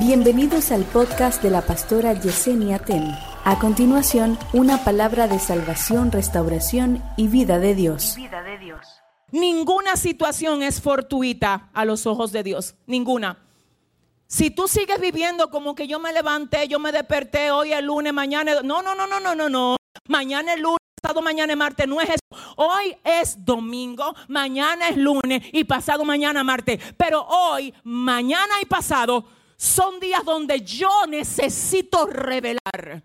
Bienvenidos al podcast de la pastora Yesenia Ten. A continuación, una palabra de salvación, restauración y vida de Dios. vida de Dios. Ninguna situación es fortuita a los ojos de Dios. Ninguna. Si tú sigues viviendo como que yo me levanté, yo me desperté hoy el lunes, mañana. No, no, no, no, no, no, no. Mañana es lunes, pasado mañana es martes. No es eso. Hoy es domingo, mañana es lunes y pasado mañana martes. Pero hoy, mañana y pasado son días donde yo necesito revelar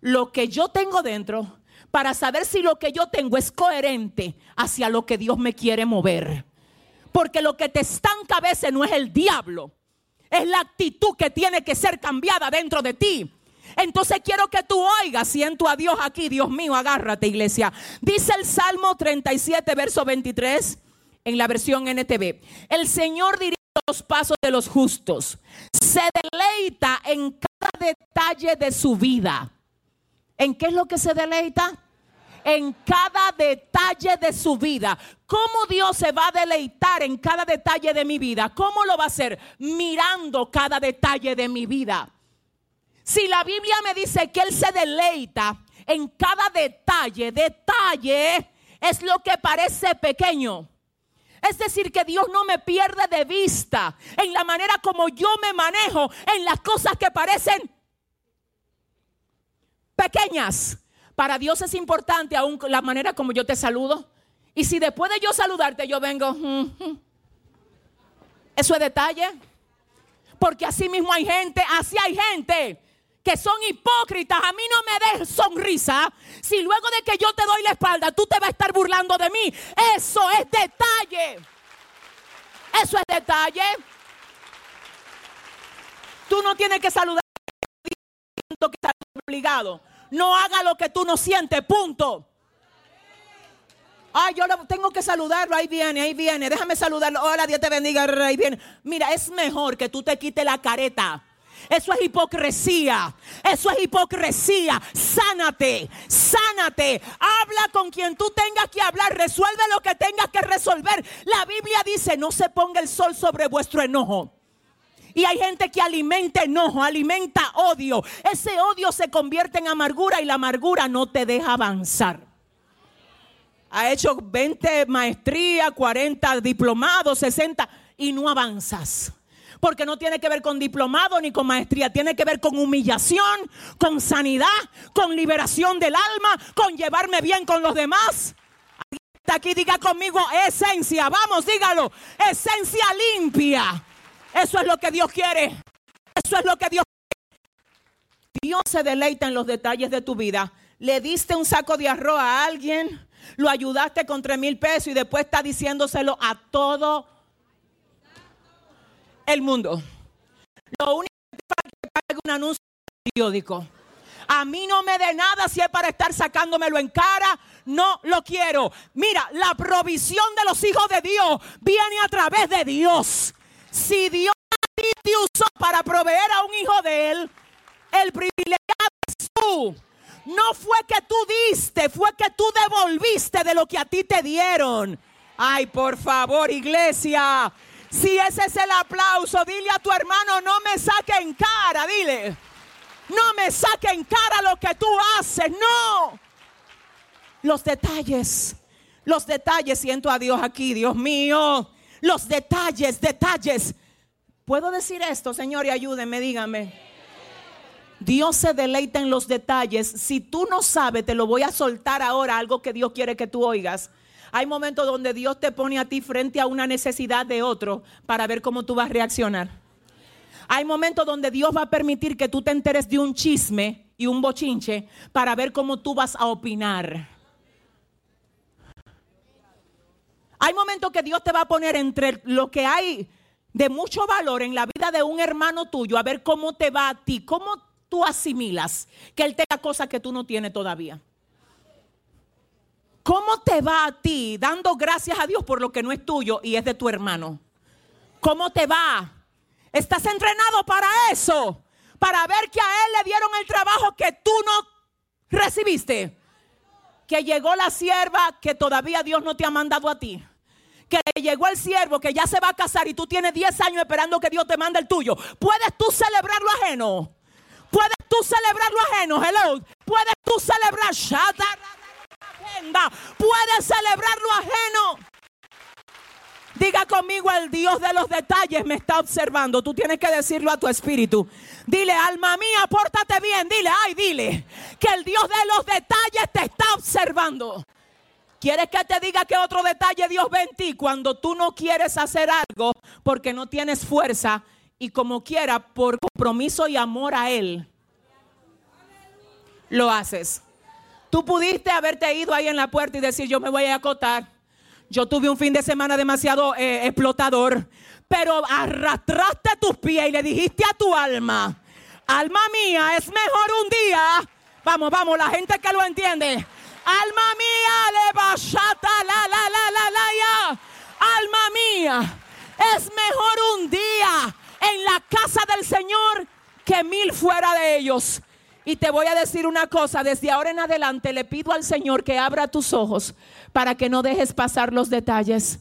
lo que yo tengo dentro para saber si lo que yo tengo es coherente hacia lo que Dios me quiere mover. Porque lo que te estanca a veces no es el diablo, es la actitud que tiene que ser cambiada dentro de ti. Entonces quiero que tú oigas, siento a Dios aquí, Dios mío, agárrate iglesia. Dice el Salmo 37, verso 23, en la versión NTV. El Señor dirige los pasos de los justos. Se deleita en cada detalle de su vida. ¿En qué es lo que se deleita? En cada detalle de su vida. ¿Cómo Dios se va a deleitar en cada detalle de mi vida? ¿Cómo lo va a hacer? Mirando cada detalle de mi vida. Si la Biblia me dice que Él se deleita en cada detalle, detalle es lo que parece pequeño. Es decir, que Dios no me pierde de vista en la manera como yo me manejo en las cosas que parecen pequeñas. Para Dios es importante aún la manera como yo te saludo. Y si después de yo saludarte yo vengo, eso es detalle. Porque así mismo hay gente, así hay gente que son hipócritas. A mí no me des sonrisa si luego de que yo te doy la espalda tú te vas a estar burlando de mí. Eso es detalle. Eso es detalle. Tú no tienes que saludar que estás obligado. No haga lo que tú no sientes, punto. Ay, yo tengo que saludarlo, ahí viene, ahí viene, déjame saludarlo. Hola, Dios te bendiga, ahí viene. Mira, es mejor que tú te quites la careta. Eso es hipocresía. Eso es hipocresía. Sánate, sánate. Habla con quien tú tengas que hablar. Resuelve lo que tengas que resolver. La Biblia dice, no se ponga el sol sobre vuestro enojo. Y hay gente que alimenta enojo, alimenta odio. Ese odio se convierte en amargura y la amargura no te deja avanzar. Ha hecho 20 maestrías, 40 diplomados, 60 y no avanzas. Porque no tiene que ver con diplomado ni con maestría, tiene que ver con humillación, con sanidad, con liberación del alma, con llevarme bien con los demás. Aquí diga conmigo esencia, vamos, dígalo, esencia limpia. Eso es lo que Dios quiere. Eso es lo que Dios quiere. Dios se deleita en los detalles de tu vida. Le diste un saco de arroz a alguien, lo ayudaste con tres mil pesos y después está diciéndoselo a todo el mundo. Lo único que es que un anuncio periódico. A mí no me dé nada si es para estar sacándomelo en cara. No lo quiero. Mira, la provisión de los hijos de Dios viene a través de Dios. Si Dios a ti te usó para proveer a un hijo de él, el privilegiado es tú. No fue que tú diste, fue que tú devolviste de lo que a ti te dieron. Ay, por favor, iglesia. Si ese es el aplauso, dile a tu hermano, no me saque en cara, dile. No me saque en cara lo que tú haces, no. Los detalles, los detalles, siento a Dios aquí, Dios mío. Los detalles, detalles. ¿Puedo decir esto, Señor? Y ayúdenme, dígame. Dios se deleita en los detalles. Si tú no sabes, te lo voy a soltar ahora, algo que Dios quiere que tú oigas. Hay momentos donde Dios te pone a ti frente a una necesidad de otro para ver cómo tú vas a reaccionar. Hay momentos donde Dios va a permitir que tú te enteres de un chisme y un bochinche para ver cómo tú vas a opinar. Hay momentos que Dios te va a poner entre lo que hay de mucho valor en la vida de un hermano tuyo, a ver cómo te va a ti, cómo tú asimilas que Él tenga cosas que tú no tienes todavía. ¿Cómo te va a ti dando gracias a Dios por lo que no es tuyo y es de tu hermano? ¿Cómo te va? ¿Estás entrenado para eso? Para ver que a Él le dieron el trabajo que tú no recibiste. Que llegó la sierva que todavía Dios no te ha mandado a ti que le llegó el siervo que ya se va a casar y tú tienes 10 años esperando que Dios te mande el tuyo. ¿Puedes tú celebrar lo ajeno? ¿Puedes tú celebrar lo ajeno? Hello. ¿Puedes tú celebrar? ¿Puedes celebrar lo ajeno? Diga conmigo, el Dios de los detalles me está observando. Tú tienes que decirlo a tu espíritu. Dile, alma mía, pórtate bien. Dile, ay, dile, que el Dios de los detalles te está observando. ¿Quieres que te diga que otro detalle Dios ve en ti cuando tú no quieres hacer algo porque no tienes fuerza y como quiera por compromiso y amor a Él? Lo haces. Tú pudiste haberte ido ahí en la puerta y decir, yo me voy a acotar. Yo tuve un fin de semana demasiado eh, explotador, pero arrastraste tus pies y le dijiste a tu alma, alma mía, es mejor un día. Vamos, vamos, la gente que lo entiende. Alma mía, le la la la la la ya. Alma mía, es mejor un día en la casa del Señor que mil fuera de ellos. Y te voy a decir una cosa, desde ahora en adelante le pido al Señor que abra tus ojos para que no dejes pasar los detalles.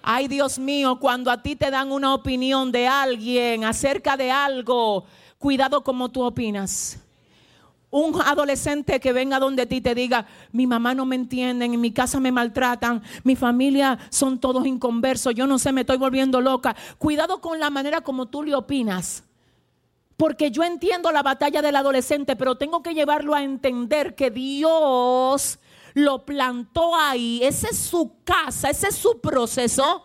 Ay Dios mío, cuando a ti te dan una opinión de alguien acerca de algo, cuidado como tú opinas. Un adolescente que venga donde ti te diga, mi mamá no me entiende, en mi casa me maltratan, mi familia son todos inconversos, yo no sé, me estoy volviendo loca. Cuidado con la manera como tú le opinas. Porque yo entiendo la batalla del adolescente, pero tengo que llevarlo a entender que Dios lo plantó ahí. Esa es su casa, ese es su proceso.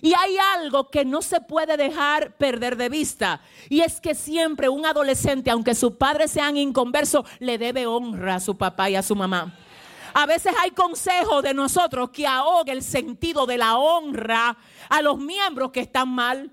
Y hay algo que no se puede dejar perder de vista. Y es que siempre un adolescente, aunque sus padres sean inconversos, le debe honra a su papá y a su mamá. A veces hay consejos de nosotros que ahoga el sentido de la honra a los miembros que están mal.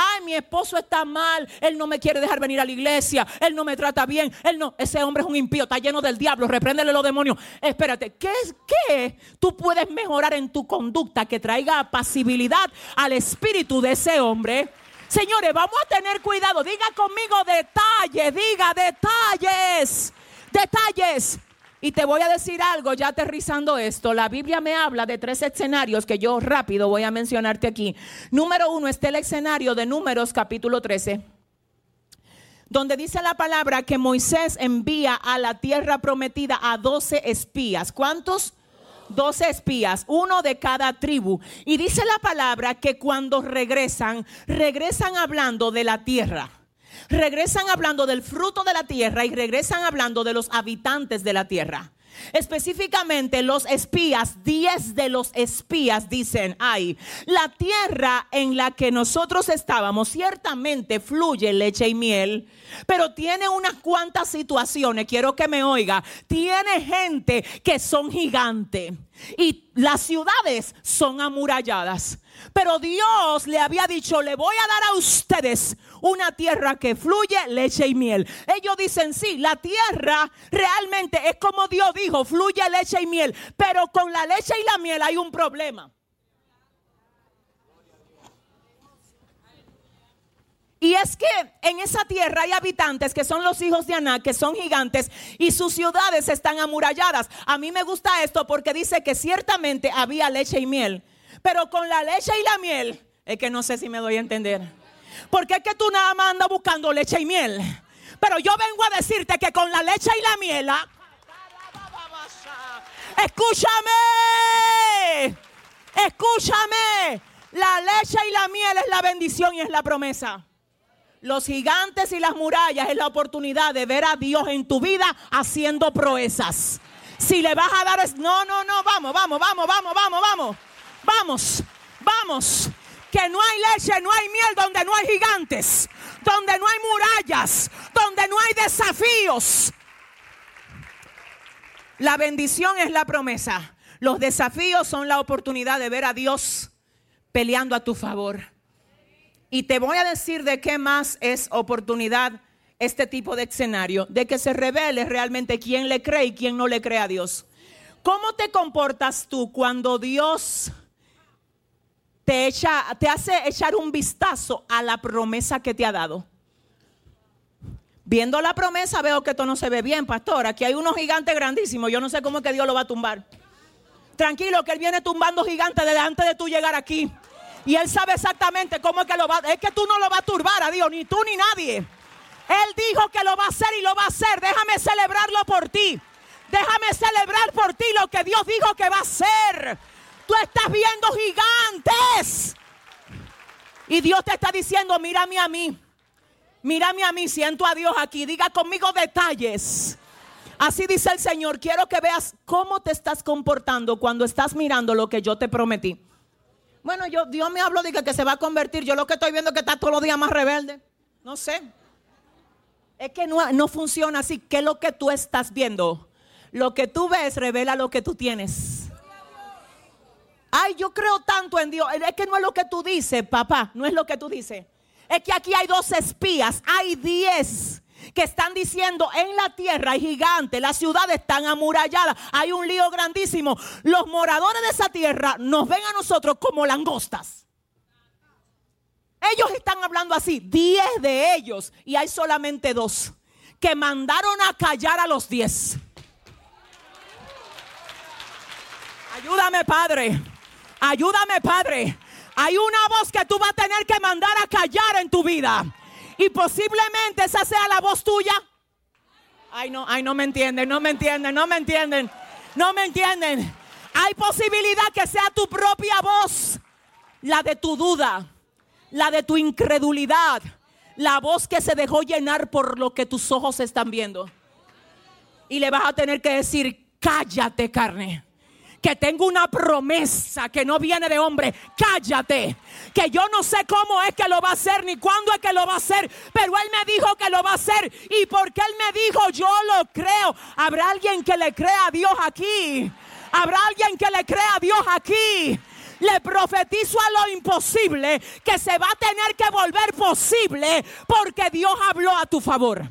Ay, mi esposo está mal, él no me quiere dejar venir a la iglesia, él no me trata bien, él no, ese hombre es un impío, está lleno del diablo, repréndele los demonios. Espérate, ¿qué es qué tú puedes mejorar en tu conducta que traiga apacibilidad al espíritu de ese hombre? Señores, vamos a tener cuidado. Diga conmigo detalles, diga detalles, detalles. Y te voy a decir algo, ya aterrizando esto, la Biblia me habla de tres escenarios que yo rápido voy a mencionarte aquí. Número uno está el escenario de Números capítulo 13, donde dice la palabra que Moisés envía a la tierra prometida a 12 espías. ¿Cuántos? 12 espías, uno de cada tribu. Y dice la palabra que cuando regresan, regresan hablando de la tierra regresan hablando del fruto de la tierra y regresan hablando de los habitantes de la tierra. Específicamente los espías, 10 de los espías dicen, ay, la tierra en la que nosotros estábamos ciertamente fluye leche y miel, pero tiene unas cuantas situaciones, quiero que me oiga, tiene gente que son gigantes y las ciudades son amuralladas. Pero Dios le había dicho, le voy a dar a ustedes una tierra que fluye leche y miel. Ellos dicen, sí, la tierra realmente es como Dios dijo, fluye leche y miel. Pero con la leche y la miel hay un problema. Y es que en esa tierra hay habitantes que son los hijos de Aná, que son gigantes y sus ciudades están amuralladas. A mí me gusta esto porque dice que ciertamente había leche y miel. Pero con la leche y la miel, es que no sé si me doy a entender. Porque es que tú nada más andas buscando leche y miel. Pero yo vengo a decirte que con la leche y la miel, ah, escúchame, escúchame, la leche y la miel es la bendición y es la promesa. Los gigantes y las murallas es la oportunidad de ver a Dios en tu vida haciendo proezas. Si le vas a dar, es, no, no, no, vamos, vamos, vamos, vamos, vamos, vamos. Vamos, vamos. Que no hay leche, no hay miel donde no hay gigantes, donde no hay murallas, donde no hay desafíos. La bendición es la promesa. Los desafíos son la oportunidad de ver a Dios peleando a tu favor. Y te voy a decir de qué más es oportunidad este tipo de escenario, de que se revele realmente quién le cree y quién no le cree a Dios. ¿Cómo te comportas tú cuando Dios te, echa, te hace echar un vistazo a la promesa que te ha dado. Viendo la promesa veo que esto no se ve bien, pastor. Aquí hay unos gigantes grandísimos. Yo no sé cómo es que Dios lo va a tumbar. Tranquilo, que Él viene tumbando gigantes delante de tú llegar aquí. Y Él sabe exactamente cómo es que lo va Es que tú no lo vas a turbar a Dios, ni tú ni nadie. Él dijo que lo va a hacer y lo va a hacer. Déjame celebrarlo por ti. Déjame celebrar por ti lo que Dios dijo que va a hacer. Tú estás viendo gigantes. Y Dios te está diciendo, mírame a mí. Mírame a mí, siento a Dios aquí. Diga conmigo detalles. Así dice el Señor, quiero que veas cómo te estás comportando cuando estás mirando lo que yo te prometí. Bueno, yo, Dios me habló de que, se va a convertir. Yo lo que estoy viendo es que está todos los días más rebelde. No sé. Es que no, no funciona así. ¿Qué es lo que tú estás viendo? Lo que tú ves revela lo que tú tienes. Ay, yo creo tanto en Dios. Es que no es lo que tú dices, papá. No es lo que tú dices. Es que aquí hay dos espías. Hay diez que están diciendo en la tierra hay gigantes, las ciudades están amuralladas, hay un lío grandísimo. Los moradores de esa tierra nos ven a nosotros como langostas. Ellos están hablando así, diez de ellos, y hay solamente dos que mandaron a callar a los diez. Ayúdame, Padre. Ayúdame, Padre. Hay una voz que tú vas a tener que mandar a callar en tu vida. Y posiblemente esa sea la voz tuya. Ay, no, ay, no me entienden, no me entienden, no me entienden, no me entienden. Hay posibilidad que sea tu propia voz, la de tu duda, la de tu incredulidad, la voz que se dejó llenar por lo que tus ojos están viendo. Y le vas a tener que decir, cállate carne que tengo una promesa que no viene de hombre. Cállate, que yo no sé cómo es que lo va a hacer ni cuándo es que lo va a hacer, pero Él me dijo que lo va a hacer y porque Él me dijo yo lo creo. ¿Habrá alguien que le crea a Dios aquí? ¿Habrá alguien que le crea a Dios aquí? le profetizo a lo imposible que se va a tener que volver posible porque Dios habló a tu favor.